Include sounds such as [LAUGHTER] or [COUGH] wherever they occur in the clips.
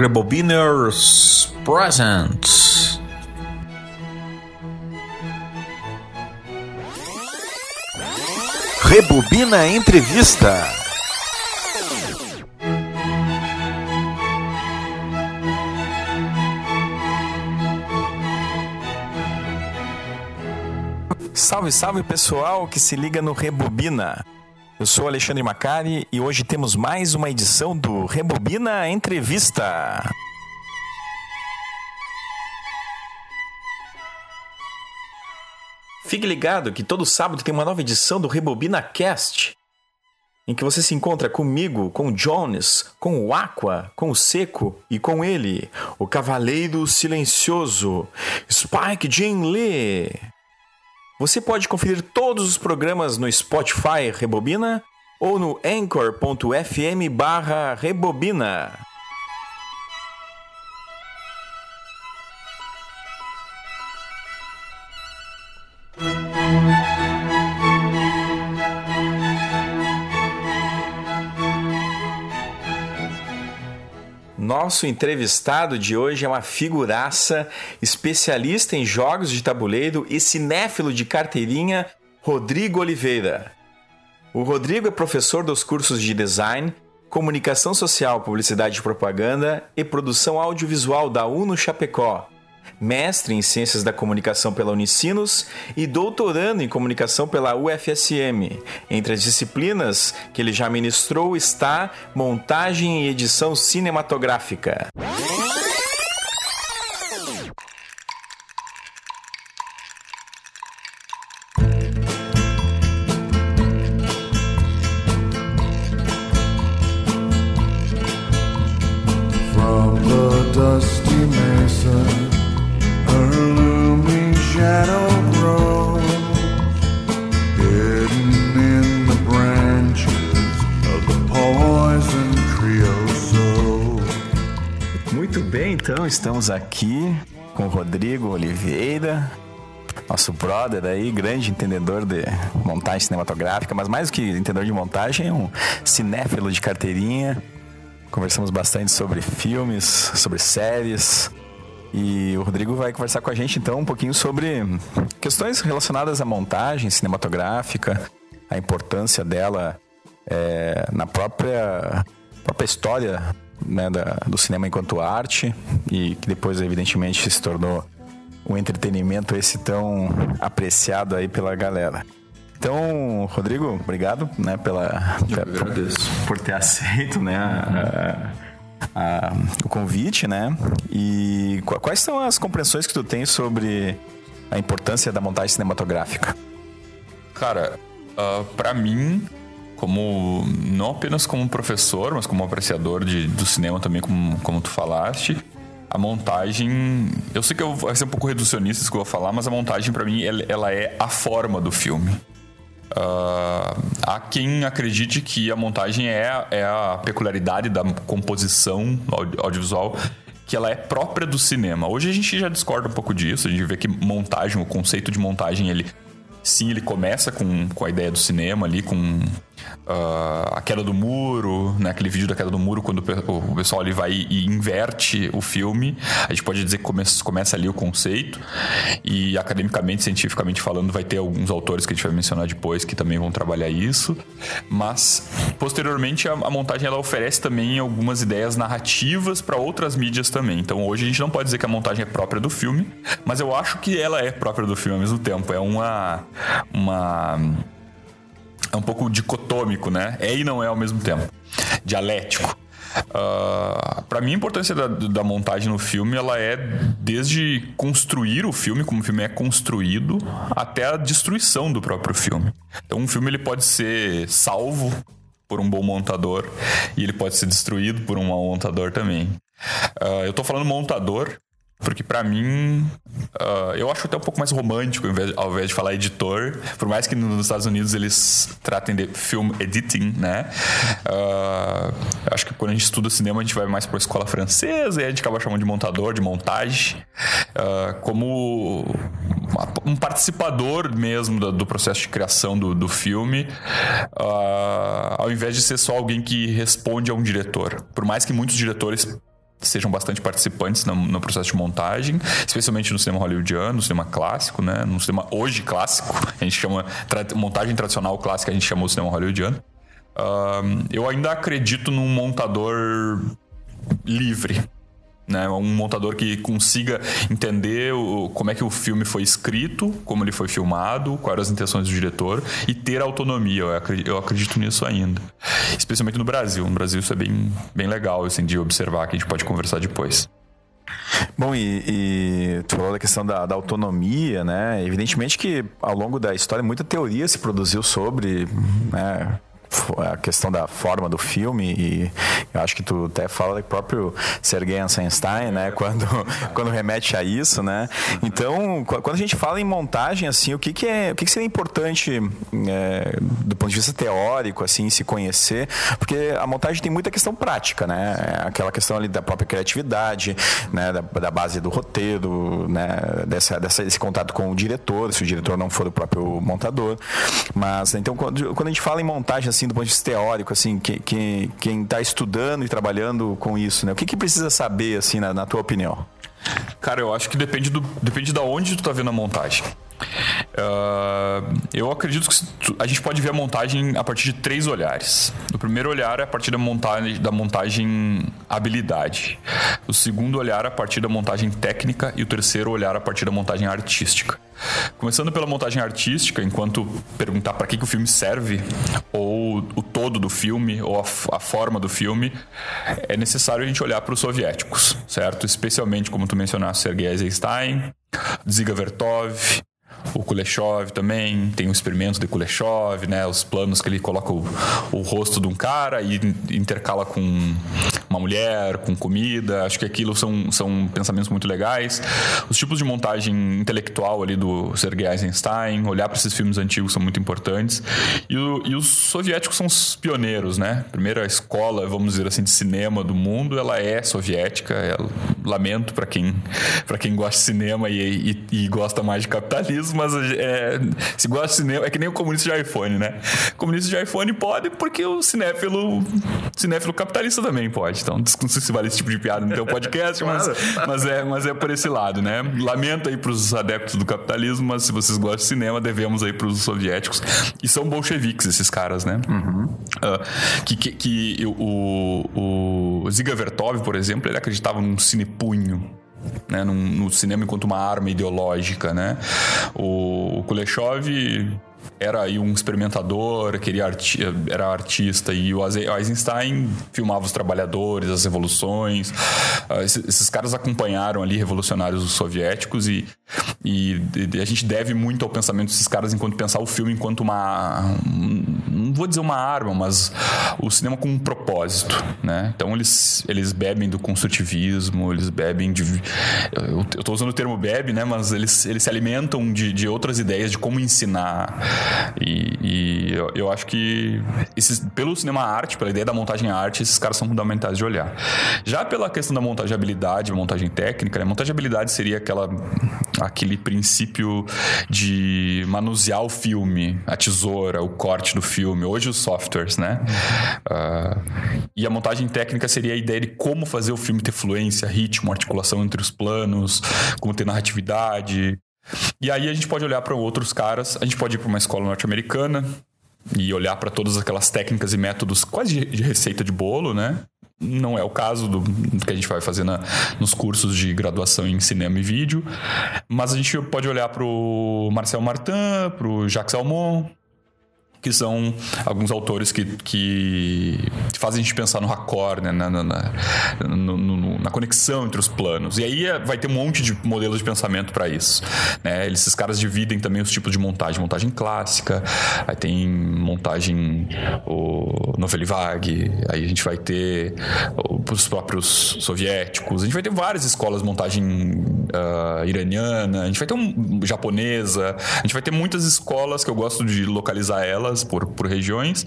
Rebobiners Presents. Rebobina Entrevista. Salve, salve pessoal que se liga no Rebobina. Eu sou Alexandre Macari e hoje temos mais uma edição do Rebobina Entrevista. Fique ligado que todo sábado tem uma nova edição do Rebobina Cast, em que você se encontra comigo, com o Jones, com o Aqua, com o Seco e com ele, o Cavaleiro Silencioso, Spike Jin Lee. Você pode conferir todos os programas no Spotify Rebobina ou no anchor.fm barra Rebobina. Nosso entrevistado de hoje é uma figuraça, especialista em jogos de tabuleiro e cinéfilo de carteirinha, Rodrigo Oliveira. O Rodrigo é professor dos cursos de design, comunicação social, publicidade e propaganda e produção audiovisual da UNO Chapecó mestre em Ciências da Comunicação pela Unicinos e doutorando em Comunicação pela UFSM. Entre as disciplinas que ele já ministrou está Montagem e Edição Cinematográfica. Estamos aqui com o Rodrigo Oliveira, nosso brother aí, grande entendedor de montagem cinematográfica, mas mais do que entendedor de montagem, é um cinéfilo de carteirinha. Conversamos bastante sobre filmes, sobre séries. E o Rodrigo vai conversar com a gente então um pouquinho sobre questões relacionadas à montagem cinematográfica, a importância dela é, na própria, própria história né, da- do cinema enquanto arte e que depois evidentemente se tornou um entretenimento esse tão apreciado aí pela galera. Então, Rodrigo, obrigado, né, pela, agradeço. por ter aceito, né, a- a- o convite, né? E qu- quais são as compreensões que tu tem sobre a importância da montagem cinematográfica? Cara, ah, pra mim, como não apenas como professor, mas como apreciador de, do cinema também, como, como tu falaste, a montagem. Eu sei que eu vou ser um pouco reducionista isso que eu vou falar, mas a montagem pra mim ela, é a forma do filme. Ah, há quem acredite que a montagem é, é a peculiaridade da composição audi- audiovisual que ela é própria do cinema. Hoje a gente já discorda um pouco disso, a gente vê que montagem, o conceito de montagem, ele sim, ele começa com, com a ideia do cinema ali, com ah, a queda do muro, né? aquele vídeo da queda do muro, quando o pessoal ali vai e inverte o filme. A gente pode dizer que começa, começa ali o conceito. E academicamente, cientificamente falando, vai ter alguns autores que a gente vai mencionar depois que também vão trabalhar isso. Mas, posteriormente, a, a montagem ela oferece também algumas ideias narrativas para outras mídias também. Então, hoje a gente não pode dizer que a montagem é própria do filme, mas eu acho que ela é própria do filme ao mesmo tempo. É uma. uma é um pouco dicotômico, né? É e não é ao mesmo tempo. Dialético. Uh, para mim, a importância da, da montagem no filme ela é desde construir o filme, como o filme é construído, até a destruição do próprio filme. Então, um filme ele pode ser salvo por um bom montador e ele pode ser destruído por um mau montador também. Uh, eu tô falando montador porque pra mim, ah, eu acho até um pouco mais romântico ao invés, de falar editor. Por mais que nos Estados Unidos eles tratem de film editing, né? Ah, acho que quando a gente estuda cinema a gente vai mais pra escola francesa e a gente acaba chamando de montador, de montagem. Ah, como um participador mesmo do, do processo de criação do, do filme, ao invés de ser só alguém que responde a um diretor. Por mais que muitos diretores sejam bastante participantes no, no, processo de montagem, especialmente no cinema hollywoodiano, no cinema clássico, né? No cinema hoje clássico, [LAUGHS] a gente chama tra montagem tradicional clássica, a gente chama o cinema hollywoodiano. Uh, eu ainda acredito num montador livre, né? Um montador que consiga entender o, como é que o filme foi escrito, como ele foi filmado, quais eram as intenções do diretor e ter autonomia. Eu acredito, eu acredito nisso ainda. Especialmente no Brasil. No Brasil isso é bem, bem legal assim, de observar, que a gente pode conversar depois. Bom, e, e, tu falou da questão da, da, autonomia, né? Evidentemente que ao longo da história muita teoria se produziu sobre né, a questão da forma do filme e eu acho que tu até fala do próprio Sergei Eisenstein, né, [LAUGHS] quando, quando remete a isso, né? Então, quando a gente fala em montagem, assim, o que, que é, o que, que seria importante é, do ponto de vista teórico, assim, se conhecer, porque a montagem tem muita questão prática, né? É aquela questão ali da própria criatividade, né, da, da base do roteiro, né, dessa, dessa, desse contato com o diretor, se o diretor não for o próprio montador, mas então quando, quando a gente fala em montagem assim, assim, do ponto de vista teórico, assim, que, que, quem está estudando e trabalhando com isso, né? O que, que precisa saber, assim, na, na tua opinião? Cara, eu acho que depende, do, depende da onde tu tá vendo a montagem. Uh, eu acredito que a gente pode ver a montagem a partir de três olhares. O primeiro olhar é a partir da montagem, da montagem habilidade. O segundo olhar é a partir da montagem técnica e o terceiro olhar é a partir da montagem artística. Começando pela montagem artística, enquanto perguntar para que, que o filme serve, ou o todo do filme, ou a, a forma do filme, é necessário a gente olhar para os soviéticos, certo? Especialmente, como tu mencionaste, Sergei Eisenstein, Ziga Vertov, o Kuleshov também, tem o experimento de Kuleshov, né? Os planos que ele coloca o, o rosto de um cara e intercala com uma mulher, com comida. Acho que aquilo são, são pensamentos muito legais. Os tipos de montagem intelectual ali do Sergei Eisenstein, olhar para esses filmes antigos são muito importantes. E, o, e, os soviéticos são os pioneiros, né? Primeira escola, vamos dizer assim, de cinema do mundo, ela é soviética. Eu lamento para quem, quem gosta de cinema e, e, e gosta mais de capitalismo mas é, se gosta de cinema, é que nem o comunista de iPhone, né? O comunista de iPhone pode porque o cinéfilo, cinéfilo capitalista também pode. Então, [LAUGHS] não sei se vale esse tipo de piada no teu podcast, mas, mas, é, mas é por esse lado, né? Lamento aí pros adeptos do capitalismo, mas se vocês gostam de cinema, devemos aí pros soviéticos. E são bolcheviques esses caras, né? Uhum. Uh, que, que, que o, o Ziga Vertov, por exemplo, ele acreditava num cinepunho né, no, no, cinema enquanto uma arma ideológica, né? O, o Kuleshov era aí um experimentador, queria arti era artista e o Eisenstein filmava os trabalhadores, as revoluções. Uh, esses, esses, caras acompanharam ali revolucionários soviéticos e, e, e, a gente deve muito ao pensamento desses caras enquanto pensar o filme enquanto uma não vou dizer uma arma, mas o cinema com um propósito, né? Então eles eles bebem do construtivismo, eles bebem de eu, tô usando o termo bebe, né? Mas eles eles se alimentam de, de outras ideias de como ensinar e, e eu, eu, acho que esses, pelo cinema arte, pela ideia da montagem arte, esses caras são fundamentais de olhar. Já pela questão da montagem habilidade, montagem técnica, né? montagem habilidade seria aquela, aquele princípio de manusear o filme, a tesoura, o corte do filme, hoje os softwares, né? Uh, e a montagem técnica seria a ideia de como fazer o filme ter fluência, ritmo, articulação entre os planos, como ter narratividade, e aí a gente pode olhar para outros caras, a gente pode ir para uma escola norte-americana e olhar para todas aquelas técnicas e métodos quase de receita de bolo, né? Não é o caso do, que a gente vai fazer na, nos cursos de graduação em cinema e vídeo, mas a gente pode olhar para o Marcel Martin, para o Jacques Almon, que são alguns autores que, que fazem a gente pensar no raccord, né? na, na, na, na, conexão entre os planos. E aí é, vai ter um monte de modelos de pensamento para isso. Né? Esses caras dividem também os tipos de montagem. Montagem clássica, aí tem montagem o Nouvelle Vague, aí a gente vai ter os próprios soviéticos, a gente vai ter várias escolas de montagem uh, iraniana, a gente vai ter um japonesa, a gente vai ter muitas escolas que eu gosto de localizar elas por, por regiões.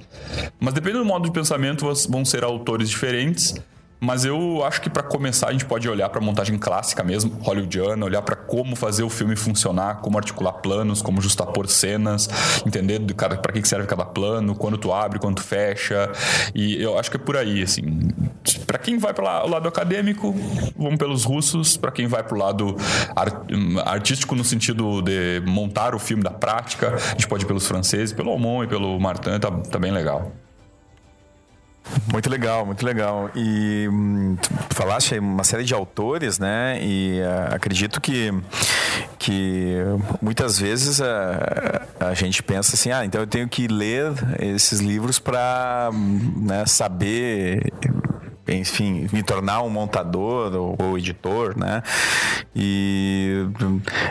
Mas dependendo do modo de pensamento, vão ser autores diferentes. Mas eu acho que para começar a gente pode olhar para a montagem clássica mesmo, hollywoodiana, olhar para como fazer o filme funcionar, como articular planos, como justapor cenas, entender para que serve cada plano, quando tu abre, quando tu fecha. E eu acho que é por aí, assim. para quem vai para o lado acadêmico, vamos pelos russos. Para quem vai para o lado art, artístico, no sentido de montar o filme da prática, a gente pode ir pelos franceses, pelo Aumont e pelo Martin, tá, tá bem legal. Muito legal, muito legal. E hum, falaste uma série de autores, né? E uh, acredito que, que muitas vezes a, a gente pensa assim, ah, então eu tenho que ler esses livros para né, saber enfim, me tornar um montador ou, ou editor, né? E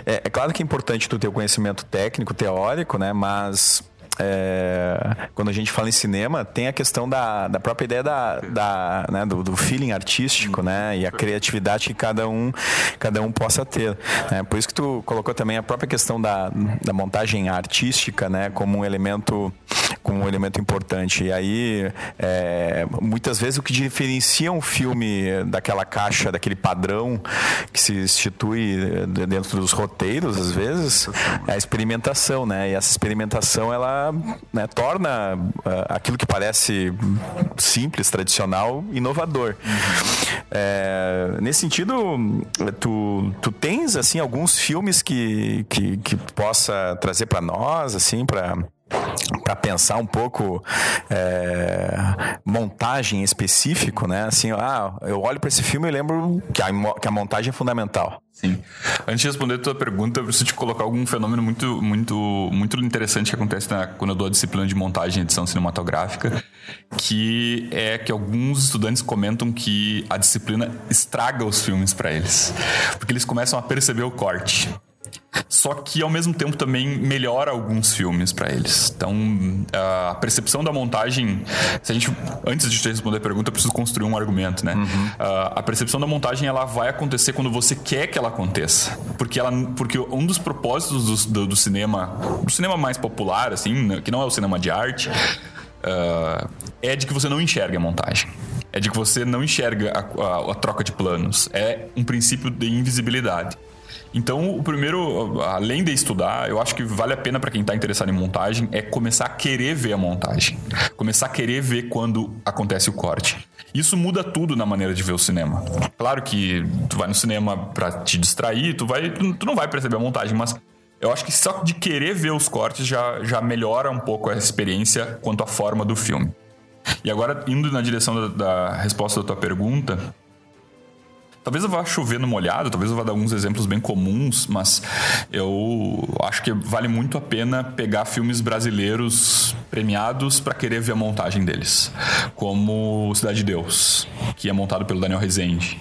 é, é, claro que é importante tu ter o conhecimento técnico, teórico, né? Mas é, quando a gente fala em cinema, tem a questão da, da própria ideia da, da né, do, do, feeling artístico, né? E a criatividade que cada um, cada um possa ter. Né? Por isso que tu colocou também a própria questão da, da montagem artística, né? Como um elemento, como um elemento importante. E aí, é, muitas vezes o que diferencia um filme daquela caixa, daquele padrão que se institui dentro dos roteiros, às vezes, é a experimentação, né? E essa experimentação, ela né, torna uh, aquilo que parece simples, tradicional, inovador. Uhum. É, nesse sentido, tu, tu tens assim alguns filmes que, que, que possa trazer para nós, assim, para para pensar um pouco é, montagem específico, né? Assim, ah, eu olho para esse filme e lembro que a, que a montagem é fundamental. Sim. Antes de responder a tua pergunta, eu preciso te colocar algum fenômeno muito, muito, muito interessante que acontece na, quando eu dou a disciplina de montagem e edição cinematográfica, que é que alguns estudantes comentam que a disciplina estraga os filmes para eles, porque eles começam a perceber o corte. Só que ao mesmo tempo também melhora alguns filmes para eles. Então, a percepção da montagem, se a gente antes de te responder a pergunta, eu preciso construir um argumento, né? Uhum. a percepção da montagem ela vai acontecer quando você quer que ela aconteça, porque ela, porque um dos propósitos do, do, do cinema, do cinema mais popular, assim, né, que não é o cinema de arte, uh, é de que você não enxerga a montagem é de que você não enxerga a, a, a, troca de planos. É um princípio de invisibilidade. Então, o primeiro, além de estudar, eu acho que vale a pena para quem está interessado em montagem é começar a querer ver a montagem. Começar a querer ver quando acontece o corte. Isso muda tudo na maneira de ver o cinema. Claro que tu vai no cinema para te distrair, tu vai tu não vai perceber a montagem, mas eu acho que só de querer ver os cortes já, já melhora um pouco a experiência quanto à forma do filme. E agora, indo na direção da, da resposta da tua pergunta, Talvez eu vá chover no molhado, talvez eu vá dar alguns exemplos bem comuns, mas eu acho que vale muito a pena pegar filmes brasileiros premiados para querer ver a montagem deles. Como Cidade de Deus, que é montado pelo Daniel Rezende.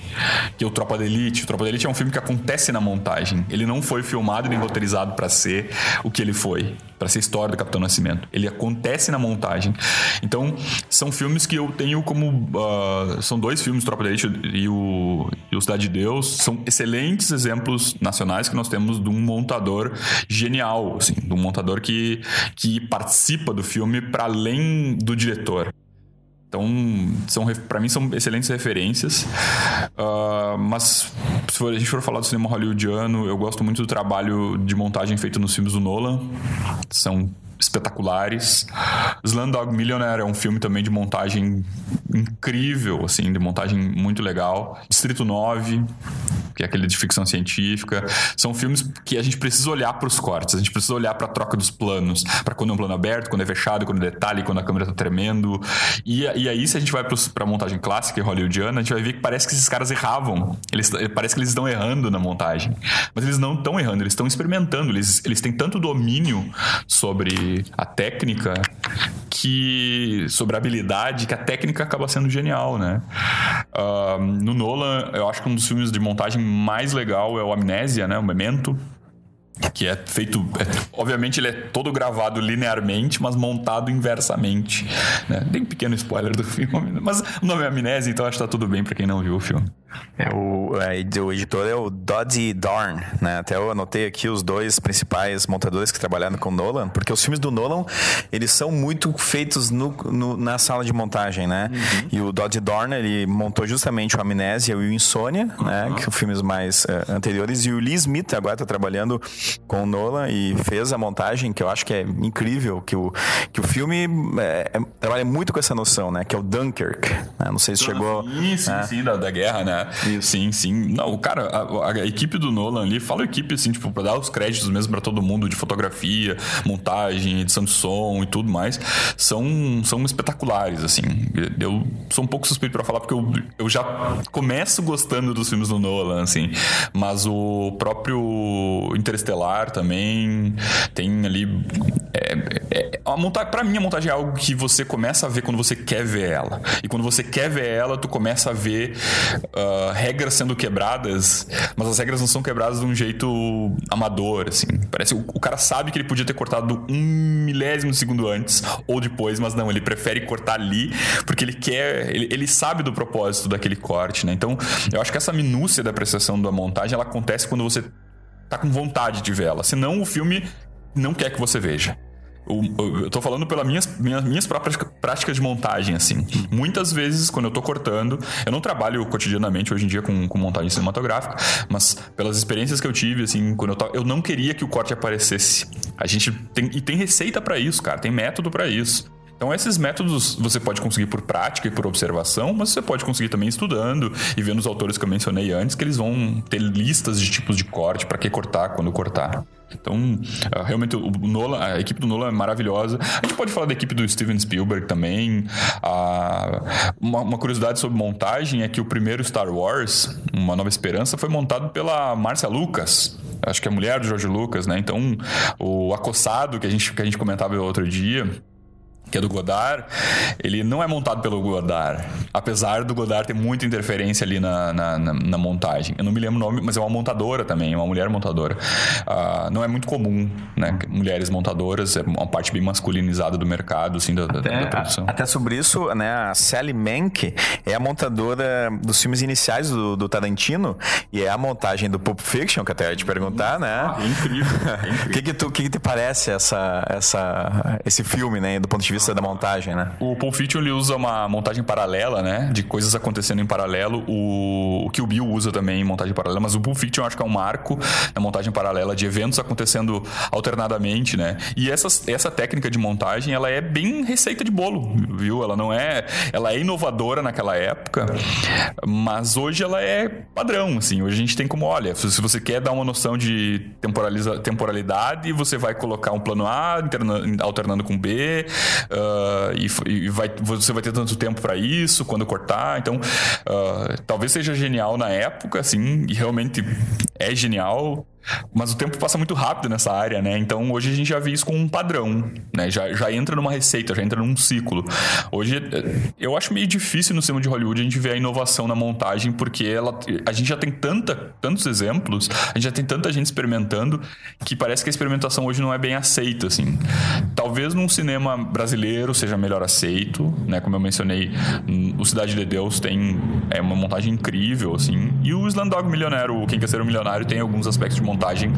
Que é o Tropa da Elite. O Tropa da Elite é um filme que acontece na montagem. Ele não foi filmado nem roteirizado para ser o que ele foi para ser história do Capitão Nascimento. Ele acontece na montagem. Então, são filmes que eu tenho como. Uh, são dois filmes, Tropa da Elite e o, e o Cidade de Deus. São excelentes exemplos nacionais que nós temos de um montador genial, assim, de um montador que, que participa do filme para além do diretor. Então, são para mim são excelentes referências. Uh, mas se a gente for falar do cinema hollywoodiano, eu gosto muito do trabalho de montagem feito nos filmes do Nolan. São espetaculares. Slumdog Millionaire é um filme também de montagem incrível, assim, de montagem muito legal. Distrito 9, que é aquele de ficção científica. São filmes que a gente precisa olhar para os cortes, a gente precisa olhar para a troca dos planos, para quando é um plano aberto, quando é fechado, quando é detalhe, quando a câmera está tremendo. E, e aí, se a gente vai para a montagem clássica e hollywoodiana, a gente vai ver que parece que esses caras erravam. Eles, parece que eles estão errando na montagem. Mas eles não estão errando, eles estão experimentando. Eles, eles têm tanto domínio sobre a técnica que sobre a habilidade que a técnica acaba sendo genial, né? Uh, no Nolan, eu acho que um dos filmes de montagem mais legal é o Amnésia, né? O Memento que é feito, é, obviamente ele é todo gravado linearmente, mas montado inversamente, né? Tem um pequeno spoiler do [LAUGHS] filme, mas o nome é Amnésia, então acho que tá tudo bem para quem não viu o filme. É, o, é, o editor é o Doddy Dorn, né? Até eu anotei aqui os dois principais montadores que trabalharam com Nolan, porque os filmes do Nolan, eles são muito feitos no, no na sala de montagem, né? Uhum. E o Doddy Dorn, ele montou justamente o Amnésia e o Insônia, uhum. né? Que são filmes mais uh, anteriores, e o Lee Smith agora tá trabalhando com o Nolan e fez a montagem, que eu acho que é incrível, que o, que o filme é, é, trabalha muito com essa noção, né? Que é o Dunkirk. Né? Não sei se chegou... Sim, sim, né? sim, da, da guerra, né? Sim, sim. Não, cara, a, a equipe do Nolan ali, fala equipe, assim, tipo, pra dar os créditos mesmo pra todo mundo de fotografia, montagem, edição de som e tudo mais, são, são espetaculares, assim. Eu sou um pouco suspeito pra falar porque eu, eu já começo gostando dos filmes do Nolan, assim. Mas o próprio Interestelar também tem ali. É, é, a monta pra mim, a montagem é algo que você começa a ver quando você quer ver ela. E quando você quer ver ela, tu começa a ver uh, regras sendo quebradas, mas as regras não são quebradas de um jeito amador, assim. Parece o, o cara sabe que ele podia ter cortado um milésimo segundo antes ou depois, mas não, ele prefere cortar ali porque ele quer, ele, ele sabe do propósito daquele corte, né? Então, eu acho que essa minúcia da apreciação da montagem, ela acontece quando você tá com vontade de ver ela. Senão o filme não quer que você veja. Eu tô falando pelas minhas, minhas, minhas próprias práticas de montagem, assim. Muitas vezes, quando eu tô cortando, eu não trabalho cotidianamente hoje em dia com, com montagem cinematográfica, mas pelas experiências que eu tive, assim, quando eu tava, eu não queria que o corte aparecesse. A gente tem, e tem receita para isso, cara, tem método para isso. Então, esses métodos você pode conseguir por prática e por observação, mas você pode conseguir também estudando e vendo os autores que eu mencionei antes, que eles vão ter listas de tipos de corte, para que cortar, quando cortar. Então, ah, realmente, o Nolan, a equipe do Nolan é maravilhosa. A gente pode falar da equipe do Steven Spielberg também. Ah, uma, uma, curiosidade sobre montagem é que o primeiro Star Wars, Uma Nova Esperança, foi montado pela Marcia Lucas. Acho que é a mulher do George Lucas, né? Então, o acossado que a gente, que a gente comentava outro dia que é do Godard, ele não é montado pelo Godard. Apesar do Godard ter muita interferência ali na, na, na, na montagem. Eu não me lembro o nome, mas é uma montadora também, uma mulher montadora. Uh, não é muito comum, né? Mulheres montadoras, é uma parte bem masculinizada do mercado, assim, da, até, da produção. Até sobre isso, né? A Sally Mank é a montadora dos filmes iniciais do, do Tarantino e é a montagem do Pulp Fiction, que até ia te perguntar, né? Ah, é incrível. É incrível. O [LAUGHS] que que, tu, que que te parece essa, essa, esse filme, né? Do ponto de vista da montagem, né? O Pulp Fiction ele usa uma montagem paralela, né? De coisas acontecendo em paralelo. O, que o Bill usa também em montagem paralela, mas o Pulp Fiction eu acho que é um marco na montagem paralela de eventos acontecendo alternadamente, né? E essa, essa técnica de montagem, ela é bem receita de bolo, viu? Ela não é... Ela é inovadora naquela época, mas hoje ela é padrão, assim. Hoje a gente tem como, olha, se você quer dar uma noção de temporalidade, você vai colocar um plano A alternando com B, uh, e, e vai, você vai ter tanto tempo para isso, quando cortar. Então, uh, talvez seja genial na época, assim, e realmente é genial. Mas o tempo passa muito rápido nessa área, né? Então hoje a gente já vê isso como um padrão, né? Já, já entra numa receita, já entra num ciclo. Hoje eh, eu acho meio difícil no cinema de Hollywood a gente ver a inovação na montagem, porque ela, a gente já tem tanta, tantos exemplos, a gente já tem tanta gente experimentando, que parece que a experimentação hoje não é bem aceita, assim. Talvez num cinema brasileiro seja melhor aceito, né? Como eu mencionei, o Cidade de Deus tem é uma montagem incrível, assim. E o Slumdog Milionário, Quem Quer Ser um Milionário, tem alguns aspectos de montagem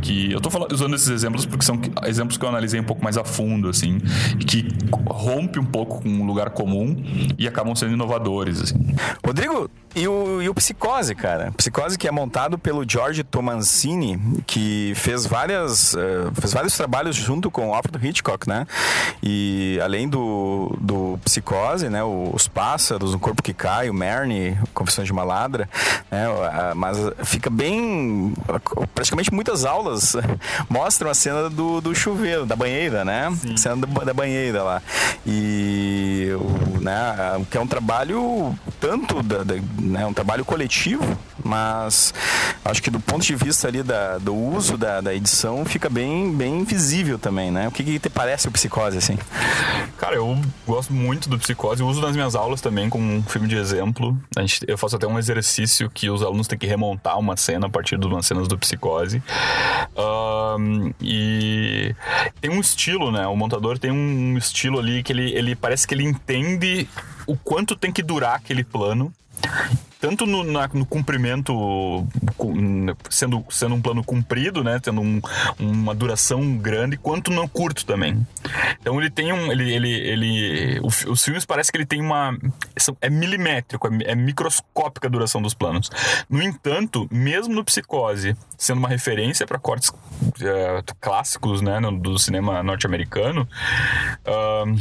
que eu tô falando, usando esses exemplos porque são exemplos que eu analisei um pouco mais a fundo, assim, que rompe um pouco com um lugar comum e acabam sendo inovadores, assim. Rodrigo, e o, e o Psicose, cara? Psicose que é montado pelo George Tomancini, que fez várias uh, fez vários trabalhos junto com Alfred Hitchcock, né? E além do, do Psicose, né? Os Pássaros, O Corpo que Cai, o Merne, Confissões de uma Ladra, né? Mas fica bem praticamente muitas aulas [LAUGHS] mostram a cena do, do chuveiro, da banheira, né? Sim. Cena da, da banheira lá. E o, né, que é um trabalho tanto da, da, né, um trabalho coletivo, mas acho que do ponto de vista ali da, do uso da, da edição fica bem, bem visível também, né? O que, que te parece o Psicose, assim? Cara, eu gosto muito do Psicose, uso nas minhas aulas também como um filme de exemplo. A gente, eu faço até um exercício que os alunos têm que remontar uma cena a partir de umas cenas do Psicose. Um, e tem um estilo, né? O montador tem um estilo ali que ele, ele parece que ele entende o quanto tem que durar aquele plano tanto no, na- no cumprimento, sendo, sendo um plano comprido, né? Tendo um- uma duração grande, quanto no curto também. Então ele tem um. Ele, ele, ele, os filmes parece que ele tem uma. É milimétrico, é, é microscópica a duração dos planos. No entanto, mesmo no Psicose, sendo uma referência para cortes eh, clássicos né, do cinema norte-americano. ahn,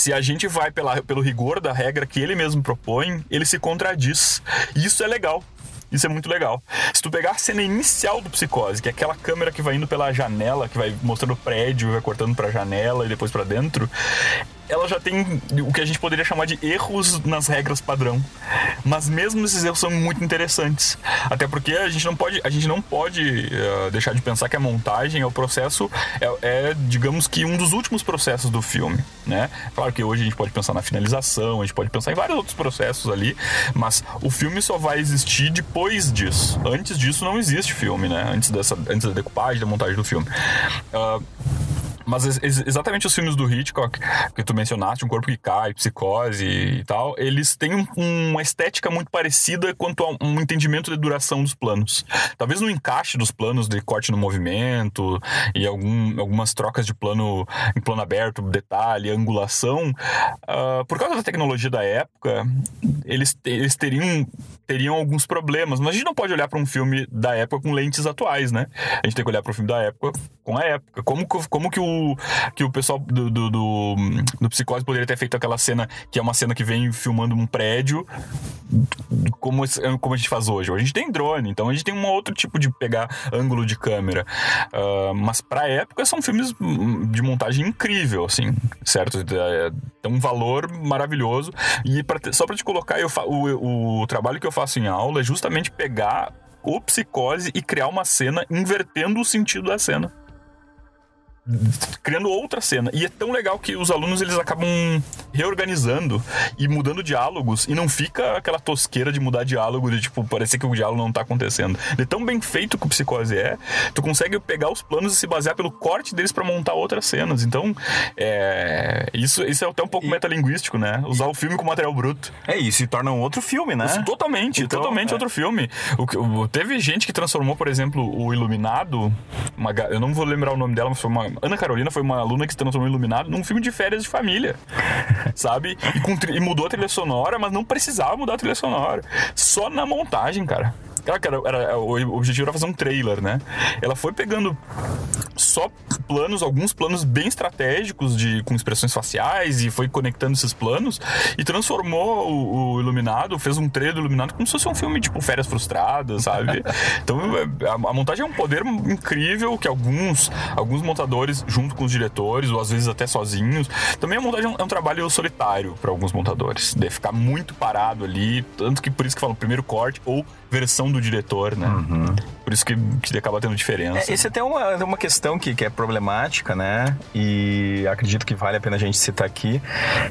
se a gente vai pela, pelo rigor da regra que ele mesmo propõe, ele se contradiz. E isso é legal. Isso é muito legal. Se tu pegar a cena inicial do Psicose, que é aquela câmera que vai indo pela janela, que vai mostrando o prédio, vai cortando pra janela e depois pra dentro, ela já tem o que a gente poderia chamar de erros nas regras padrão. Mas mesmo esses erros são muito interessantes. Até porque a gente não pode, a gente não pode eh, deixar de pensar que a montagem é o processo, é, é, digamos que um dos últimos processos do filme, né? Claro que hoje a gente pode pensar na finalização, a gente pode pensar em vários outros processos ali, mas o filme só vai existir depois disso. Antes disso não existe filme, né? Antes dessa, antes da decupagem, da montagem do filme. Ah, mas ex- ex- exatamente os filmes do Hitchcock, que tu mencionaste, Um Corpo que Cai, Psicose e tal, eles têm um- uma estética muito parecida quanto a um entendimento de duração dos planos. Talvez no encaixe dos planos de corte no movimento e algum- algumas trocas de plano em plano aberto, detalhe, angulação. ah, por causa da tecnologia da época, eles, eles teriam, teriam alguns problemas. Mas a gente não pode olhar para um filme da época com lentes atuais, né? A gente tem que olhar para o filme da época com a época. Como, como que, o, que o pessoal do, do, do, do Psicose poderia ter feito aquela cena, que é uma cena que vem filmando um prédio, como, como a gente faz hoje. A gente tem drone, então a gente tem um outro tipo de pegar ângulo de câmera. Ah, mas pra época são filmes hum, de montagem incrível, assim, certo? É, Tem um valor maravilhoso. E pra só pra te colocar, eu o, o trabalho que eu faço em aula é justamente pegar o psicose e criar uma cena invertendo o sentido da cena criando outra cena. E é tão legal que os alunos eles acabam reorganizando e mudando diálogos e não fica aquela tosqueira de mudar diálogo de tipo parecer que o diálogo não tá acontecendo. De tão bem feito que o psicose é, tu consegue pegar os planos e se basear pelo corte deles pra montar outras cenas. Então, é, isso, isso é até um pouco metalinguístico, né? Usar o filme como material bruto. É isso, e torna um outro filme, né? Isso, Totalmente, Então, totalmente é. outro filme. O, o- teve gente que transformou, por exemplo, o Iluminado. uma eu não vou lembrar o nome dela, mas foi uma. Ana Carolina foi uma aluna que se transformou em Iluminado num filme de férias de família. [LAUGHS] sabe? E, com e mudou a trilha sonora, mas não precisava mudar a trilha sonora. Só na montagem, cara. Cara, cara, era, o objetivo era fazer um trailer, né? Ela foi pegando só planos, alguns planos bem estratégicos de, com expressões faciais e foi conectando esses planos e transformou o, o Iluminado, fez um trailer do Iluminado como se fosse um filme tipo Férias Frustradas, sabe? [LAUGHS] Então é- a, a montagem é um poder incrível que alguns, alguns montadores, junto com os diretores, ou às vezes até sozinhos, também a montagem é um, é um trabalho solitário para alguns montadores, de ficar muito parado ali, tanto que por isso que fala primeiro corte ou versão do diretor, né? Por isso que, que acaba tendo diferença. É, esse é até uma, uma questão que, que é problemática, né? E acredito que vale a pena a gente citar aqui.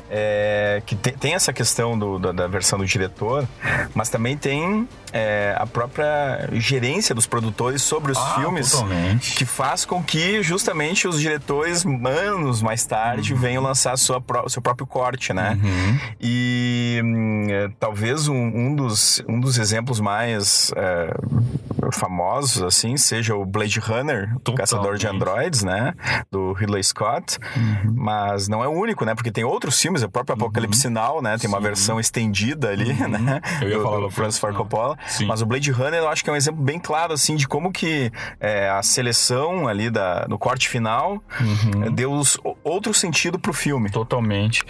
É, que te- tem essa questão do- da, da versão do diretor, mas também tem é, a própria gerência dos produtores sobre os Ah, filmes. totalmente. Que faz com que justamente os diretores, anos mais tarde, Uhum. venham lançar sua seu próprio corte, né? E hum, é, talvez um, um dos, um dos exemplos mais é, famosos, assim, seja o Blade Runner, o Caçador de Androids, né? Do Ridley Scott. Mas não é o único, né? Porque tem outros filmes, o próprio Apocalipse Sinal, né? Tem uma versão estendida ali, né? Eu ia do, falar do Francis Ford Coppola. Mas o Blade Runner eu acho que é um exemplo bem claro, assim, de como que é, a seleção ali da, no corte final é, deu os- outro sentido pro filme. Totalmente.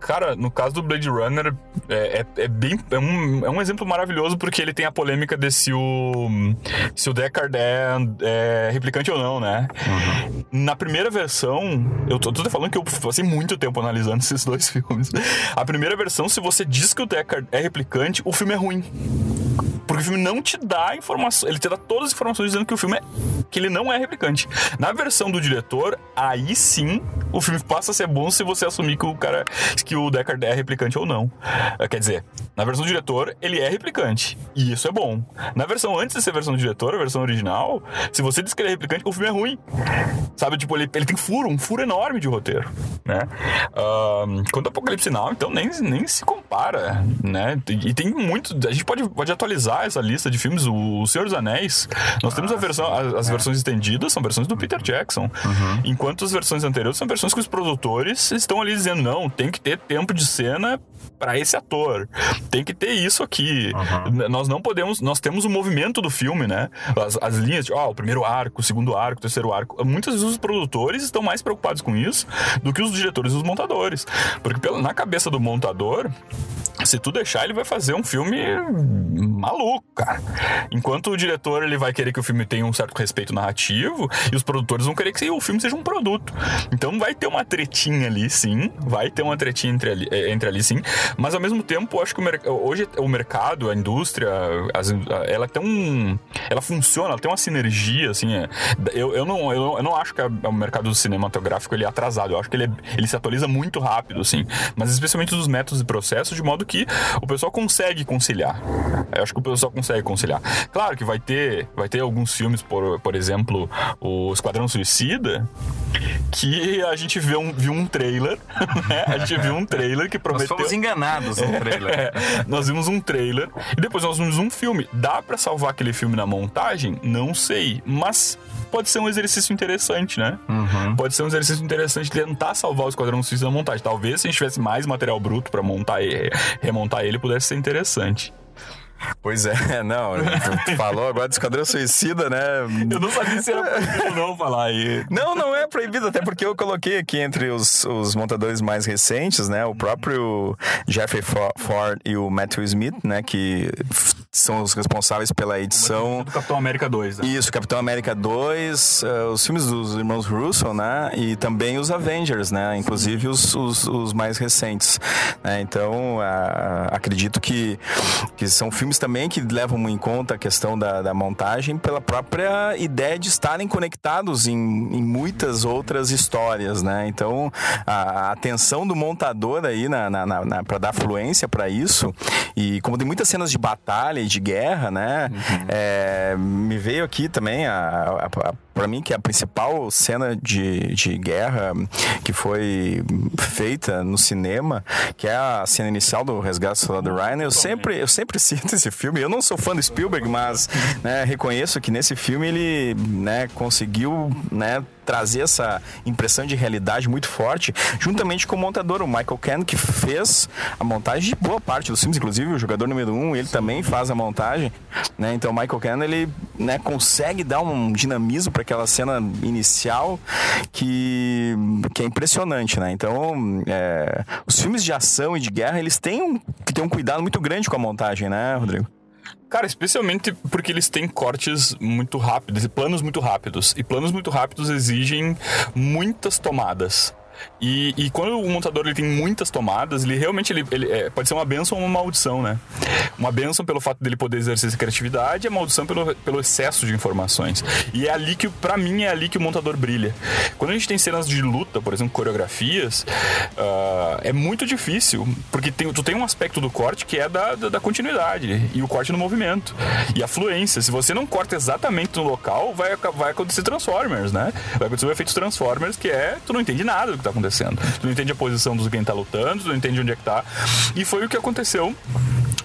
Cara, no caso do Blade Runner, é, é, é bem. É um, é um exemplo maravilhoso porque ele tem a polêmica de se o. Se o Deckard é, é replicante ou não, né? Na primeira versão, eu tô, tô falando que eu passei muito tempo analisando [LAUGHS] esses dois filmes. A primeira versão, se você diz que o Deckard é replicante, o filme é ruim. Porque o filme não te dá informação, ele te dá todas as informações dizendo que o filme é que ele não é replicante. Na versão do diretor, aí sim o filme passa a ser bom se você assumir que o cara que o Deckard é replicante ou não. Eh, Quer dizer, na versão do diretor, ele é replicante. E isso é bom. Na versão antes de ser versão do diretor, a versão original, se você diz que ele é replicante, o filme é ruim. Sabe, tipo, ele, ele tem furo, um furo enorme de roteiro, né? Ahn, quanto ao Apocalipse Now, então nem, nem se compara, né? E tem muito... A gente pode, pode atualizar essa lista de filmes. O, o Senhor dos Anéis, nós temos a versão, as, as versões estendidas, são versões do Peter Jackson. Enquanto as versões anteriores são versões que os produtores estão ali dizendo, não, tem que ter tempo de cena para esse ator. Tem que ter isso aqui. N- Nós não podemos. Nós temos o movimento do filme, né? As, as linhas de, ó, o primeiro arco, o segundo arco, o terceiro arco. Muitas vezes os produtores estão mais preocupados com isso do que os diretores e os montadores. Porque pela, na cabeça do montador. Se tu deixar, ele vai fazer um filme maluco, cara. Enquanto o diretor ele vai querer que o filme tenha um certo respeito narrativo e os produtores vão querer que o filme seja um produto. Então vai ter uma tretinha ali, sim. Vai ter uma tretinha entre ali, eh, entre ali sim. Mas ao mesmo tempo, acho que o hoje o mercado, a indústria, as- ela tem um. Ela funciona, ela tem uma sinergia, assim. é. Eu, eu, não, eu, não, eu não acho que a- o mercado cinematográfico ele é atrasado. Eu acho que ele, é- ele se atualiza muito rápido, assim. Mas especialmente dos métodos e processos, de modo que o pessoal consegue conciliar. Eu acho que o pessoal consegue conciliar. Claro que vai ter, vai ter alguns filmes, por, por exemplo, o Esquadrão Suicida, que a gente viu um, viu um trailer, [LAUGHS] né? A gente viu um trailer que Nós prometeu... fomos enganados no trailer. [LAUGHS] É, nós vimos um trailer e depois nós vimos um filme. Dá pra salvar aquele filme na montagem? Não sei, mas pode ser um exercício interessante, né? Pode ser um exercício interessante tentar salvar o Esquadrão Suicida na montagem. Talvez se a gente tivesse mais material bruto pra montar e remontar ele, pudesse ser interessante. Pois é, [LAUGHS] não. [LAUGHS] Falou agora do Esquadrão Suicida, né? Eu não sabia se era proibido ou não falar aí. Não, não é proibido, até porque eu coloquei aqui entre os, os montadores mais recentes, né? O próprio Jeffrey Fo- Ford e o Matthew Smith, né? Que são os responsáveis pela edição. Do Capitão América 2, né? Isso, Capitão América 2, eh, os filmes dos irmãos Russo, né? E também os Avengers, né? Inclusive os, os, os mais recentes. né? Então, ah, acredito que, que são filmes também que levam em conta a questão da, da montagem pela própria ideia de estarem conectados em, em muitas outras histórias, né? Então, a, a atenção do montador aí na, na, na, para dar fluência para isso, e como tem muitas cenas de batalha e de guerra, né? É, me veio aqui também a, a, a para mim que é a principal cena de, de guerra que foi feita no cinema, que é a cena inicial do Resgate do Soldado Ryan, eu sempre, eu sempre [LAUGHS] cito esse filme. Eu não sou fã do Spielberg, mas né, reconheço que nesse filme ele né, conseguiu né, trazer essa impressão de realidade muito forte, juntamente com o montador, o Michael Cann, que fez a montagem de boa parte dos filmes, inclusive o jogador número um, ele também faz a montagem, né? Então o Michael Cann, ele né, consegue dar um dinamismo para aquela cena inicial que, que é impressionante, né? Então, é, os filmes de ação e de guerra, eles têm um, que ter um cuidado muito grande com a montagem, né, Rodrigo? Cara, especialmente porque eles têm cortes muito rápidos e planos muito rápidos. E planos muito rápidos exigem muitas tomadas. E, e quando o montador ele tem muitas tomadas, ele realmente ele, ele, é, pode ser uma benção ou uma maldição, né? Uma benção pelo fato dele poder exercer essa criatividade, e a maldição pelo, pelo excesso de informações. E é ali que, pra mim, é ali que o montador brilha. Quando a gente tem cenas de luta, por exemplo, coreografias, ah, é muito difícil, porque tem, tu tem um aspecto do corte que é da, da, da continuidade e o corte no movimento e a fluência. Se você não corta exatamente no local, vai, vai acontecer Transformers, né? Vai acontecer o efeito Transformers, que é tu não entende nada do que tá acontecendo. Tu não entende a posição dos quem tá lutando, tu não entende onde é que tá. E foi o que aconteceu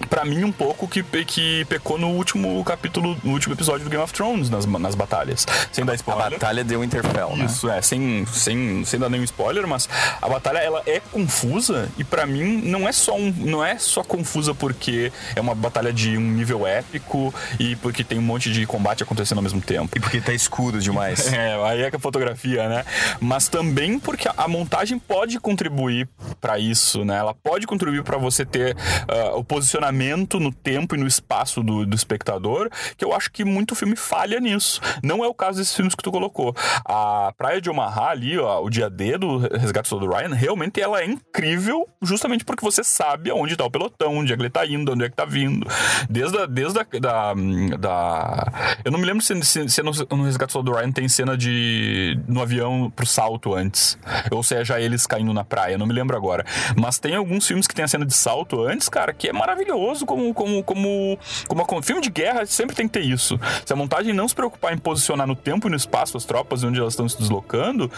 pra mim um pouco que, que pecou no último capítulo, no último episódio do Game of Thrones, nas, nas batalhas. Sem dar A spoiler. batalha de Winterfell, né? Isso, é, sem, sem, sem dar nenhum spoiler, mas a batalha ela é confusa e pra mim não é só um, não é só confusa porque é uma batalha de um nível épico e porque tem um monte de combate acontecendo ao mesmo tempo. E porque tá escuro demais. [LAUGHS] É, aí é que a fotografia, né? Mas também porque a, a montagem pode contribuir pra isso, né? Ela pode contribuir pra você ter ah, o posicionamento posicionamento no tempo e no espaço do, do espectador, que eu acho que muito filme falha nisso. Não é o caso desses filmes que tu colocou. A Praia de Omaha ali, ó, o dia D do Resgate do Ryan, realmente ela é incrível justamente porque você sabe aonde tá o pelotão, onde é que ele tá indo, onde é que tá vindo. Desde a, desde a, da, da... Eu não me lembro se, se, se no, no Resgate do Ryan tem cena de... no avião pro salto antes. Ou seja, eles caindo na praia, não me lembro agora. Mas tem alguns filmes que tem a cena de salto antes, cara, que é maravilhoso como, como, como, como, como filme de guerra sempre tem que ter isso. Se a montagem não se preocupar em posicionar no tempo e no espaço as tropas onde elas estão se deslocando,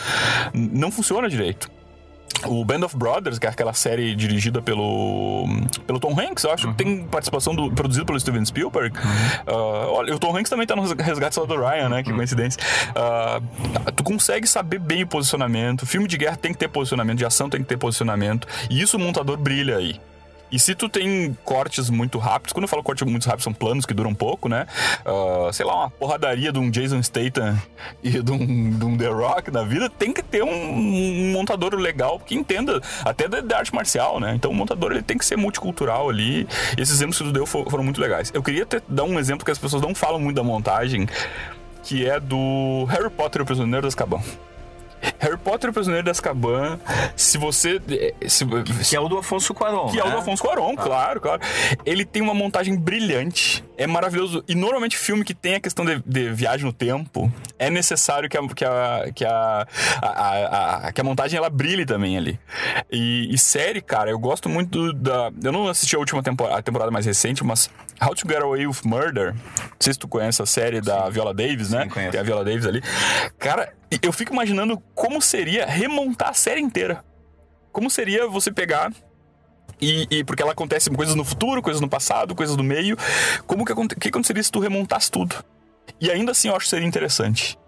não funciona direito. O Band of Brothers, que é aquela série dirigida pelo, pelo Tom Hanks, eu acho que tem participação do, produzido pelo Steven Spielberg. Uh, olha, o Tom Hanks também tá no Resgate do Ryan, né? Que coincidência. Uh, tu consegue saber bem o posicionamento. Filme de guerra tem que ter posicionamento, de ação tem que ter posicionamento. E isso o montador brilha aí. E se tu tem cortes muito rápidos, quando eu falo cortes muito rápidos, são planos que duram pouco, né? Uh, sei lá, uma porradaria de um Jason Statham e de um, de um The Rock na vida, tem que ter um, um montador legal que entenda até da, arte marcial, né? Então o montador ele tem que ser multicultural ali. Esses exemplos que tu deu foram, foram muito legais. Eu queria ter, dar um exemplo que as pessoas não falam muito da montagem, que é do Harry Potter e o Prisioneiro das Azkaban. Harry Potter e o Prisioneiro de Azkaban, se você... Se, que é o do Afonso Cuarón, Que né? é o do Afonso Cuarón, ah. claro, claro. Ele tem uma montagem brilhante, é maravilhoso. E normalmente filme que tem a questão de, de viagem no tempo, é necessário que a, que a, que a, a, a, que a montagem ela brilhe também ali. E, e, série, cara, eu gosto muito da... Eu não assisti a última temporada, a temporada mais recente, mas How to Get Away with Murder, não sei se tu conhece a série da Viola Davis, né? Sim, Tem a Viola Davis ali. Cara, eu fico imaginando como seria remontar a série inteira. Como seria você pegar e, e, porque ela acontece coisas no futuro, coisas no passado, coisas no meio. Como que, que aconteceria se tu remontasse tudo? E ainda assim eu acho que seria interessante.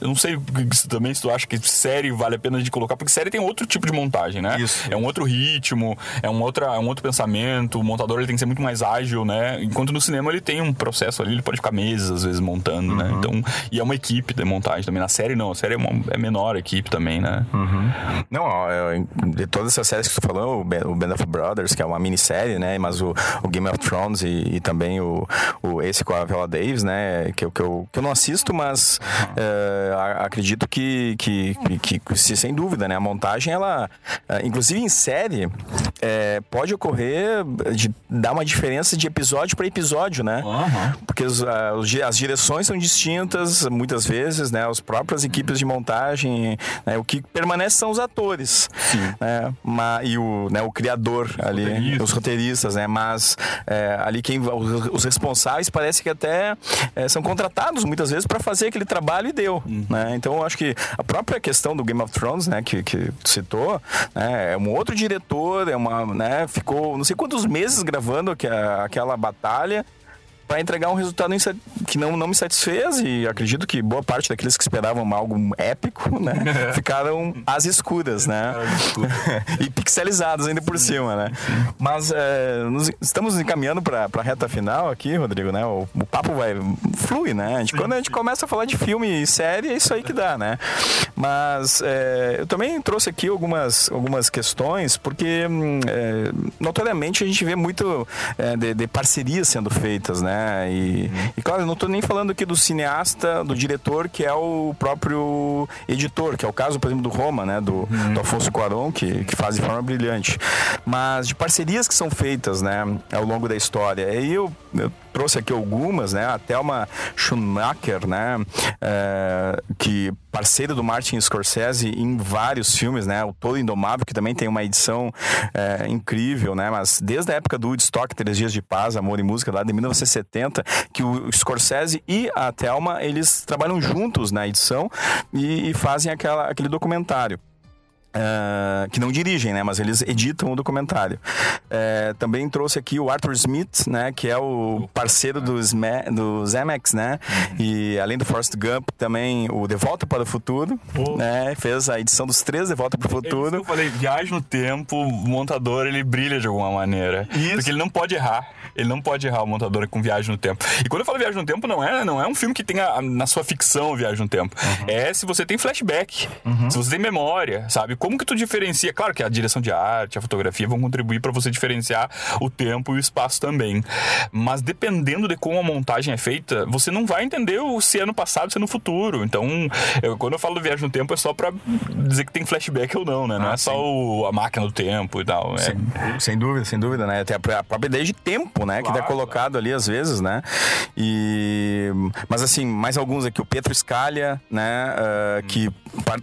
Eu não sei também se tu acha que série vale a pena de colocar, porque série tem outro tipo de montagem, né? Isso. É um outro ritmo, é um, outra, é um outro pensamento, o montador ele tem que ser muito mais ágil, né? Enquanto no cinema ele tem um processo ali, ele pode ficar meses às vezes montando, né? uhum. né? Então, e é uma equipe de montagem também. Na série não, a série é, uma, é menor a equipe também, né? Uhum. Não, ó, de todas essas séries que tu falou, o Band of Brothers, que é uma minissérie, né? Mas o, o Game of Thrones e, e, também o, o esse com a Viola Davis, né? Que, que, eu, que eu não assisto, mas... Uhum. Uh, acredito que, que, que, que, sem dúvida, né? A montagem, ela, eh, inclusive em série, é, pode ocorrer de dar uma diferença de episódio para episódio, né? Uhum. Porque os, as direções são distintas, muitas vezes, né? As próprias equipes de montagem, né? o que permanece são os atores, né? E o, né, o criador os ali, roteiristas. os roteiristas, né? Mas é, ali quem os, os, responsáveis parece que até é, são contratados muitas vezes para fazer aquele trabalho e deu. Uhum. Né? Então, eu acho que a própria questão do Game of Thrones, né, que, que citou, né, é um outro diretor, é uma, né, ficou não sei quantos meses gravando aquela batalha para entregar um resultado que não, não me satisfez e acredito que boa parte daqueles que esperavam algo épico, né, [LAUGHS] ficaram às escuras, né, [LAUGHS] e pixelizados ainda por cima, né. Mas é, nos, estamos encaminhando para a reta final aqui, Rodrigo, né, o, o papo vai flui, né. A gente, quando a gente começa a falar de filme e série é isso aí que dá, né. Mas é, eu também trouxe aqui algumas algumas questões porque é, notoriamente a gente vê muito de, de parcerias sendo feitas, né né? E, e claro, eu não estou nem falando aqui do cineasta, do diretor, que é o próprio editor, que é o caso, por exemplo, do Roma, né? Do, do Afonso Cuarón, que, que faz de forma brilhante. Mas de parcerias que são feitas, né? Ao longo da história. E eu, eu trouxe aqui algumas, né? A Thelma Schumacher, né? É, que parceira do Martin Scorsese em vários filmes, né? O Todo Indomável, que também tem uma edição é, incrível, né? Mas desde a época do Woodstock, Três Dias de Paz, Amor e Música, lá de 1970, que o Scorsese e a Thelma, eles trabalham juntos na edição e, e fazem aquela, aquele documentário. Uh, que não dirigem, né? Mas eles editam o documentário. Uh, também trouxe aqui o Arthur Smith, né? Que é o parceiro do, Sme, do Zemex, né? E além do Forrest Gump, também o De Volta para o Futuro, oh. né? Fez a edição dos três De Volta para o Futuro. É eu falei, viagem no tempo, o montador, ele brilha de alguma maneira. Isso. Porque ele não pode errar. Ele não pode errar o montador com Viagem no Tempo. E quando eu falo Viagem no Tempo, não é, não é um filme que tenha na sua ficção Viagem no Tempo. Uhum. É se você tem flashback, uhum. se você tem memória, sabe? Como que tu diferencia? Claro que a direção de arte, a fotografia vão contribuir para você diferenciar o tempo e o espaço também. Mas dependendo de como a montagem é feita, você não vai entender o se é no passado, se é no futuro. Então, eu- quando eu falo do viagem no tempo, é só pra dizer que tem flashback ou não, né? Não Ah, é só o- a máquina do tempo e tal. É, Sem, sem dúvida, sem dúvida, né? Até a pró- a própria ideia de tempo, né? que Claro, tá colocado ali às vezes, né? E... Mas assim, mais alguns aqui. O Pietro Scalha, né? ah, que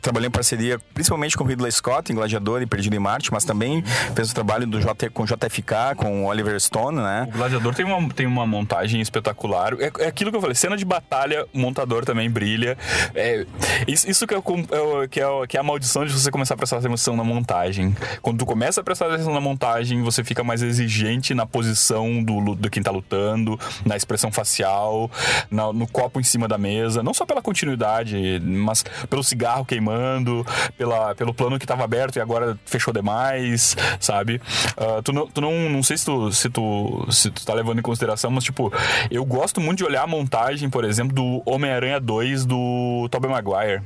trabalhou em parceria principalmente com o Ridley Scott, em Gladiador e Perdido em Marte, mas também fez o trabalho do J, com JFK, com Oliver Stone, né? O Gladiador tem uma, tem uma montagem espetacular. É, é aquilo que eu falei, cena de batalha, montador também brilha. É, isso, isso que, é, é o- que, é, o- que é a maldição de você começar a prestar atenção na montagem. Quando tu começa a prestar atenção na montagem, você fica mais exigente na posição do, de quem tá lutando, na expressão facial, na- no copo em cima da mesa. Não só pela continuidade, mas pelo cigarro queimando, pela, pelo plano que tava aberto e agora fechou demais, sabe? Ah, tu não, tu não, não sei se tu, se, tu, se tu tá levando em consideração, mas tipo, eu gosto muito de olhar a montagem, por exemplo, do Homem-Aranha 2 do Tobey Maguire.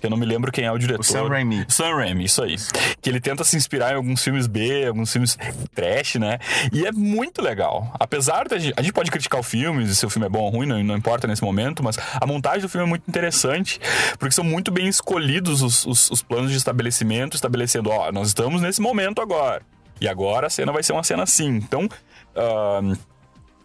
Que eu não me lembro quem é o diretor. Sam Raimi. Sam Raimi, isso aí. Que ele tenta se inspirar em alguns filmes B, alguns filmes trash, né? E é muito legal. Apesar da gente, a gente pode criticar o filme, se o filme é bom ou ruim, não, não importa nesse momento, mas a montagem do filme é muito interessante, porque são muito bem escolhidos os, os, os planos de estabelecimento, estabelecendo, ó, nós estamos nesse momento agora. E agora a cena vai ser uma cena assim. Então, ahn,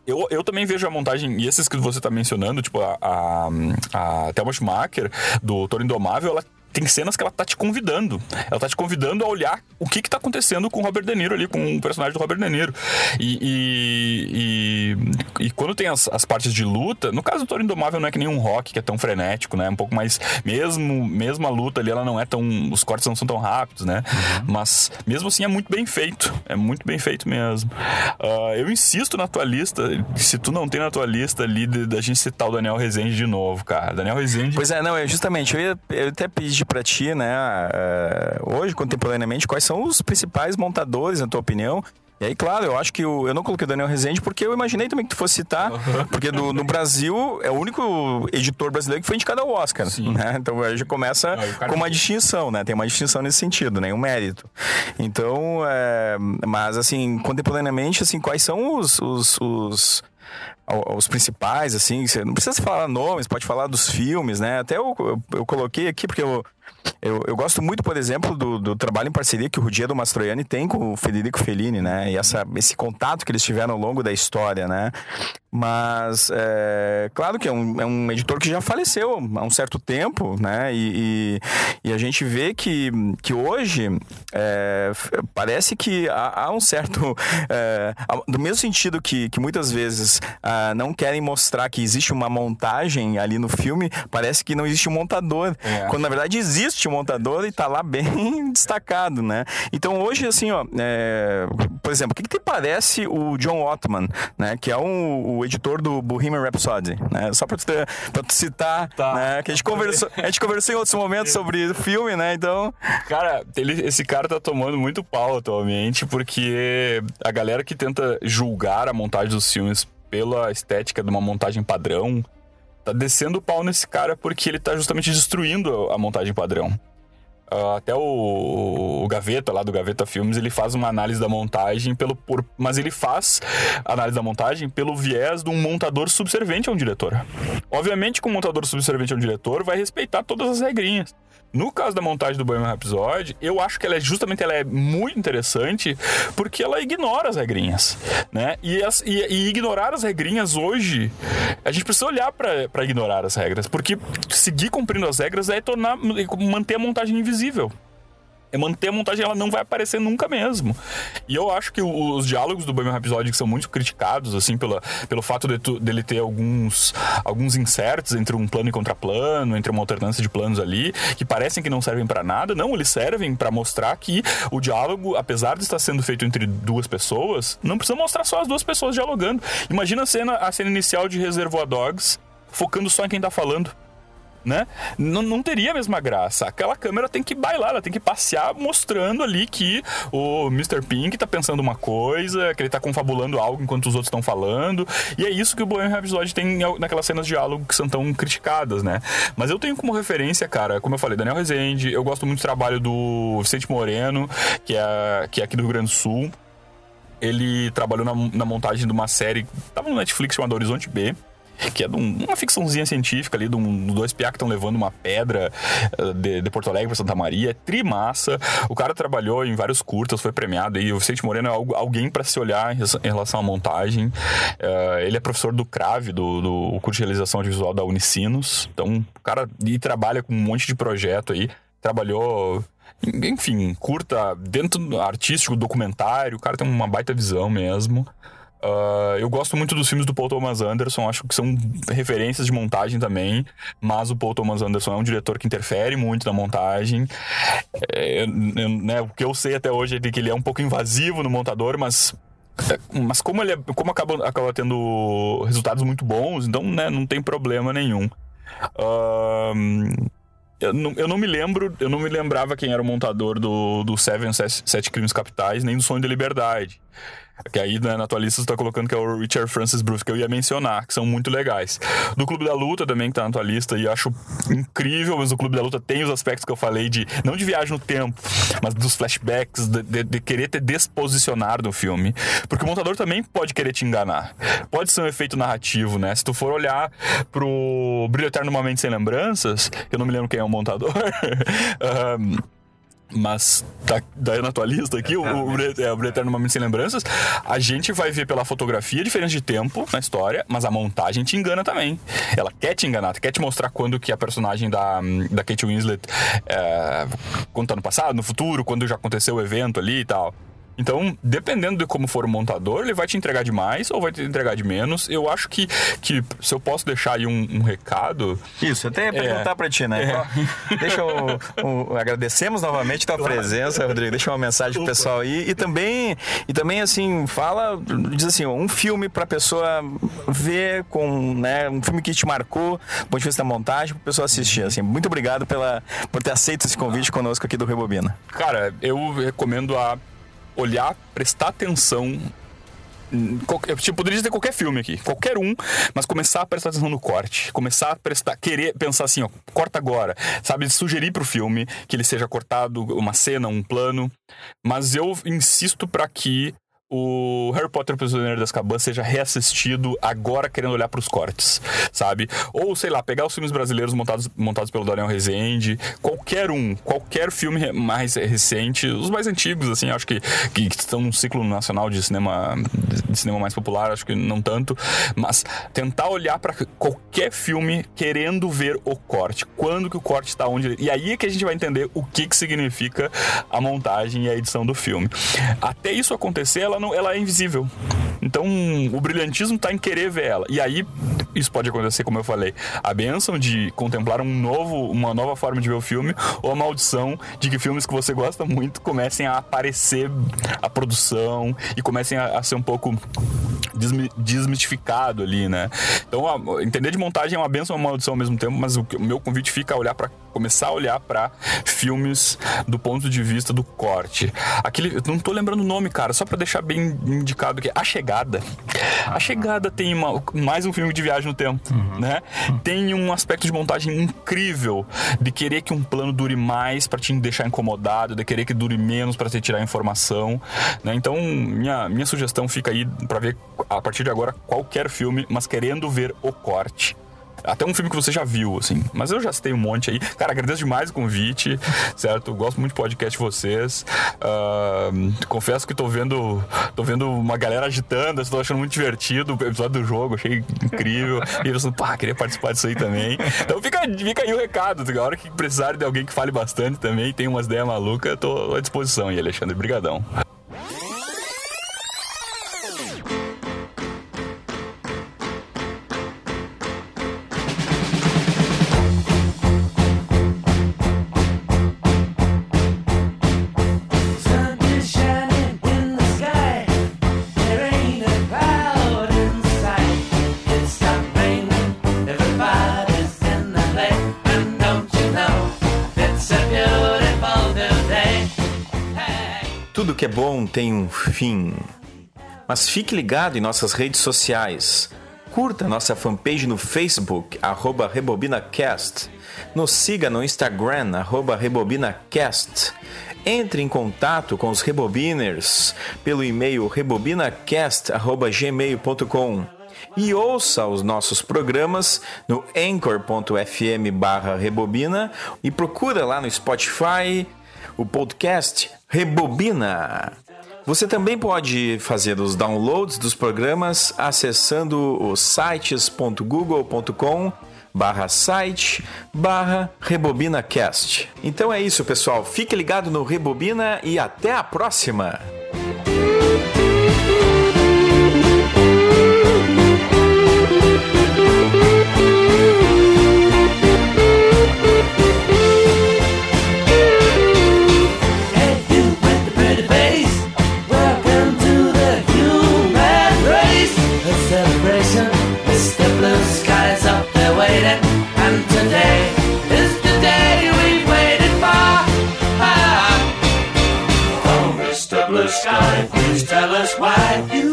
eu, eu também vejo a montagem, e esses que você tá mencionando, tipo, a, a, a Thelma Schumacher, do Toro Indomável, ela tem cenas que ela tá te convidando. Ela tá te convidando a olhar o que que tá acontecendo com o Robert De Niro ali, com o personagem do Robert De Niro. E, e, e quando tem as, as partes de luta, no caso do Toro Indomável não é que nem um rock que é tão frenético, né? É um pouco mais, mesmo, mesmo a luta ali, ela não é tão, os cortes não são tão rápidos, né? Mas mesmo assim é muito bem feito. É muito bem feito mesmo. Ah, eu insisto na tua lista, se tu não tem na tua lista ali, da gente citar o Daniel Rezende de novo, cara. Daniel Rezende. Pois é, não, é justamente, eu ia, eu até pedir pra ti, né, eh, hoje, contemporaneamente, quais são os principais montadores, na tua opinião? E aí, claro, eu acho que o, eu não coloquei o Daniel Rezende porque eu imaginei também que tu fosse citar, porque do- no Brasil é o único editor brasileiro que foi indicado ao Oscar, né? Então aí já começa Não, com uma distinção, né? Tem uma distinção nesse sentido, né? Um mérito. Então, é, mas assim, contemporaneamente, assim, quais são os- os- os ao- os principais, assim, você não precisa falar nomes, pode falar dos filmes, né? Até eu, eu, eu coloquei aqui, porque eu, eu, eu gosto muito, por exemplo, do, do trabalho em parceria que o Ruggero Mastroianni tem com o Federico Fellini, né? E essa, esse contato que eles tiveram ao longo da história, né? Mas, é, claro que é um, é um editor que já faleceu há um certo tempo, né? E, e, e a gente vê que, que hoje é, parece que há, há um certo. é, do mesmo sentido que, que muitas vezes ah, não querem mostrar que existe uma montagem ali no filme, parece que não existe um montador. É. Quando na verdade existe um montador e tá lá bem [LAUGHS] destacado, né? Então hoje, assim, ó, é, por exemplo, o que, que te parece o John Ottman, né? Que é um, o editor do Bohemian Rhapsody, né? Só pra tu, ter- pra tu citar, Tá. né? Que a gente conversou, a gente conversou em outros momentos sobre o filme, né? Então, Cara, ele- esse cara tá tomando muito pau atualmente, porque a galera que tenta julgar a montagem dos filmes pela estética de uma montagem padrão tá descendo o pau nesse cara porque ele tá justamente destruindo a montagem padrão. Ah, até o, o Gaveta, lá do Gaveta Filmes, ele faz uma análise da montagem pelo. Por, mas ele faz a análise da montagem pelo viés de um montador subservente a um diretor. Obviamente que um montador subservente a um diretor vai respeitar todas as regrinhas. No caso da montagem do Bohemian Rhapsody, eu acho que ela é justamente ela é muito interessante porque ela ignora as regrinhas, né? E, as- e- e ignorar as regrinhas hoje, a gente precisa olhar pra ignorar as regras, porque seguir cumprindo as regras é tornar manter a montagem invisível é manter a montagem, ela não vai aparecer nunca mesmo. E eu acho que os diálogos do Bohemian Rhapsody que são muito criticados, assim, pela, pelo fato de tu- dele ter alguns, alguns insertos entre um plano e contraplano, entre uma alternância de planos ali, que parecem que não servem pra nada. Não, eles servem pra mostrar que o diálogo, apesar de estar sendo feito entre duas pessoas, não precisa mostrar só as duas pessoas dialogando. Imagina a cena, a cena inicial de Reservoir Dogs, focando só em quem tá falando. Né? Não, não teria a mesma graça. Aquela câmera tem que bailar, ela tem que passear mostrando ali que o Mr. Pink tá pensando uma coisa, que ele tá confabulando algo enquanto os outros estão falando. E é isso que o Bohemian Rhapsody tem naquelas cenas de diálogo que são tão criticadas, né? Mas eu tenho como referência, cara, como eu falei, Daniel Rezende, eu gosto muito do trabalho do Vicente Moreno, que é, que é aqui do Rio Grande do Sul. Ele trabalhou na, na montagem de uma série, tava no Netflix chamada Horizonte B [LAUGHS] que é um, uma ficçãozinha científica ali, de, um, dois piá que estão levando uma pedra uh, de, de, Porto Alegre para Santa Maria. É trimassa. O cara trabalhou em vários curtas, foi premiado. E o Vicente Moreno é alguém para se olhar em relação à montagem. Uh, ele é professor do CRAVE, do, do curso de realização audiovisual da Unicinos. Então, o cara e trabalha com um monte de projeto aí. Trabalhou enfim, curta, dentro artístico, documentário, o cara tem uma baita visão mesmo. Uh, eu gosto muito dos filmes do Paul Thomas Anderson, acho que são referências de montagem também, mas o Paul Thomas Anderson é um diretor que interfere muito na montagem. É, né, o que eu sei até hoje é que ele é um pouco invasivo no montador, mas mas como ele é, como acaba, acaba tendo resultados muito bons, então né, não tem problema nenhum. Uh, eu não, eu não me lembro, eu não me lembrava quem era o montador do, do Seven Sete Crimes Capitais, nem do Sonho da Liberdade. Que aí né, na tua lista você tá colocando que é o Richard Francis Bruce, que eu ia mencionar, que são muito legais. Do Clube da Luta também, que tá na tua lista, e acho incrível, mas o Clube da Luta tem os aspectos que eu falei de, não de viagem no tempo, mas dos flashbacks, de, de, de querer te desposicionar do filme. Porque o montador também pode querer te enganar. Pode ser um efeito narrativo, né? Se tu for olhar pro Brilho Eterno Momento Sem Lembranças, que eu não me lembro quem é o montador. [LAUGHS] um, mas tá daí na tua lista aqui, o, o, é, o Eterno Momento Sem Lembranças, a gente vai ver pela fotografia diferença de tempo na história, mas a montagem te engana também. Ela quer te enganar, quer te mostrar quando que a personagem da, da Kate Winslet é, tá no passado, no futuro, quando já aconteceu o evento ali e tal. Então, dependendo de como for o montador, ele vai te entregar de mais ou vai te entregar de menos. Eu acho que, que se eu posso deixar aí um, um recado. Isso, até ia perguntar é, pra ti, né? É. Deixa eu, eu, Agradecemos novamente tua claro. presença, Rodrigo. Deixa uma mensagem pro pessoal aí. E também, e também, assim, fala, diz assim, um filme pra pessoa ver com, né? Um filme que te marcou, do ponto de vista da montagem, pra pessoa assistir. Assim, muito obrigado pela, por ter aceito esse convite conosco aqui do Rebobina. Cara, eu recomendo a olhar, prestar atenção tipo, poderia dizer qualquer filme aqui, qualquer um, mas começar a prestar atenção no corte, começar a prestar, querer pensar assim, ó, corta agora, sabe? Sugerir pro filme que ele seja cortado, uma cena, um plano, mas eu insisto para que o Harry Potter Prisioneiro das Azkaban seja reassistido agora querendo olhar para os cortes, sabe? Ou, sei lá, pegar os filmes brasileiros montados, montados pelo Daniel Rezende, qualquer um, qualquer filme mais recente, os mais antigos, assim, acho que, que, que estão num ciclo nacional de cinema, de cinema mais popular, acho que não tanto, mas tentar olhar para qualquer filme querendo ver o corte, quando que o corte está onde... E aí é que a gente vai entender o que, que significa a montagem e a edição do filme. Até isso acontecer, ela não, ela é invisível. Então, o brilhantismo está em querer ver ela. E aí, isso pode acontecer, como eu falei, a benção de contemplar um novo, uma nova forma de ver o filme, ou a maldição de que filmes que você gosta muito comecem a aparecer a produção e comecem a, a ser um pouco desmistificado ali, né? Então, a, entender de montagem é uma benção e uma maldição ao mesmo tempo, mas o, o meu convite fica a olhar para começar a olhar para filmes do ponto de vista do corte. Aquele, eu não tô lembrando o nome, cara, só para deixar bem indicado que A Chegada. A Chegada tem uma, mais um filme de viagem no tempo, uhum. né? Tem um aspecto de montagem incrível de querer que um plano dure mais para te deixar incomodado, de querer que dure menos para te tirar informação, né? Então, minha, minha sugestão fica aí para ver a partir de agora qualquer filme, mas querendo ver o corte. Até um filme que você já viu, assim. Mas eu já citei um monte aí. Cara, agradeço demais o convite, certo? Gosto muito do podcast de vocês. Uh, confesso que tô vendo, tô vendo uma galera agitando, estou achando muito divertido o episódio do jogo, achei incrível. e eu pensando, pá, queria participar disso aí também. Então fica, fica aí o recado. A hora que precisar de alguém que fale bastante também, tem umas ideias malucas, tô à disposição aí, Alexandre. Brigadão. Bom tem um fim. Mas fique ligado em nossas redes sociais. Curta nossa fanpage no Facebook, arroba RebobinaCast. Nos siga no Instagram, arroba RebobinaCast. Entre em contato com os Rebobiners pelo e-mail rebobinacast.gmail.com e ouça os nossos programas no anchor.fm rebobina e procura lá no Spotify o podcast Rebobina. Você também pode fazer os downloads dos programas acessando os sites.google.com barra site barra RebobinaCast. Então é isso, pessoal. Fique ligado no Rebobina e até a próxima! Why you